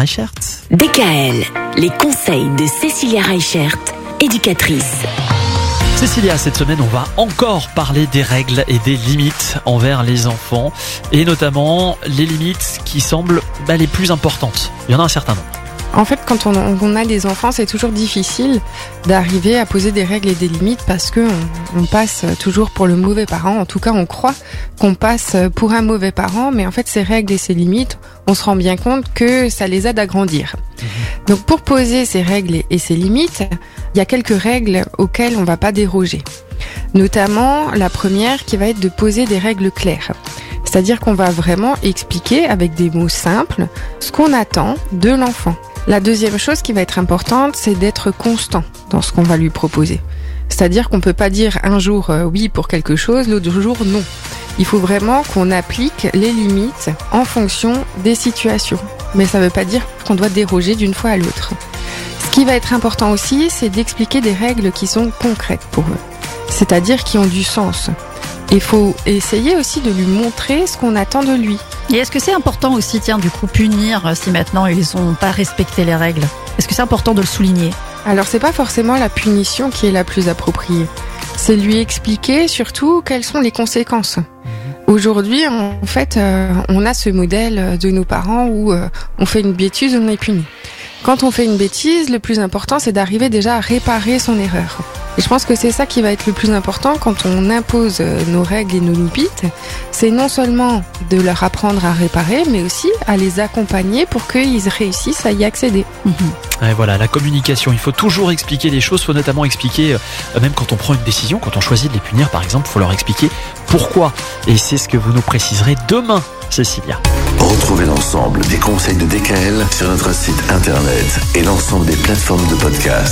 Reichert. DKL, les conseils de Cécilia Reichert, éducatrice. Cécilia, cette semaine, on va encore parler des règles et des limites envers les enfants, et notamment les limites qui semblent bah, les plus importantes. Il y en a un certain nombre. En fait, quand on, on a des enfants, c'est toujours difficile d'arriver à poser des règles et des limites parce que on, on, passe toujours pour le mauvais parent. En tout cas, on croit qu'on passe pour un mauvais parent, mais en fait, ces règles et ces limites, on se rend bien compte que ça les aide à grandir. Mmh. Donc, pour poser ces règles et ces limites, il y a quelques règles auxquelles on va pas déroger. Notamment, la première qui va être de poser des règles claires. C'est-à-dire qu'on va vraiment expliquer avec des mots simples ce qu'on attend de l'enfant. La deuxième chose qui va être importante, c'est d'être constant dans ce qu'on va lui proposer. C'est-à-dire qu'on ne peut pas dire un jour euh, oui pour quelque chose, l'autre jour non. Il faut vraiment qu'on applique les limites en fonction des situations. Mais ça ne veut pas dire qu'on doit déroger d'une fois à l'autre. Ce qui va être important aussi, c'est d'expliquer des règles qui sont concrètes pour eux. C'est-à-dire qui ont du sens. Il faut essayer aussi de lui montrer ce qu'on attend de lui. Et est-ce que c'est important aussi, tiens, du coup, punir si maintenant ils n'ont pas respecté les règles? Est-ce que c'est important de le souligner? Alors, c'est pas forcément la punition qui est la plus appropriée. C'est lui expliquer surtout quelles sont les conséquences. Aujourd'hui, en fait, euh, on a ce modèle de nos parents où euh, on fait une bêtise, on est puni. Quand on fait une bêtise, le plus important, c'est d'arriver déjà à réparer son erreur. Et je pense que c'est ça qui va être le plus important quand on impose nos règles et nos limites. C'est non seulement de leur apprendre à réparer, mais aussi à les accompagner pour qu'ils réussissent à y accéder. Mmh. Et voilà, la communication. Il faut toujours expliquer les choses. Il faut notamment expliquer, euh, même quand on prend une décision, quand on choisit de les punir, par exemple, il faut leur expliquer pourquoi. Et c'est ce que vous nous préciserez demain, Cécilia. Retrouvez l'ensemble des conseils de DKL sur notre site internet et l'ensemble des plateformes de podcast.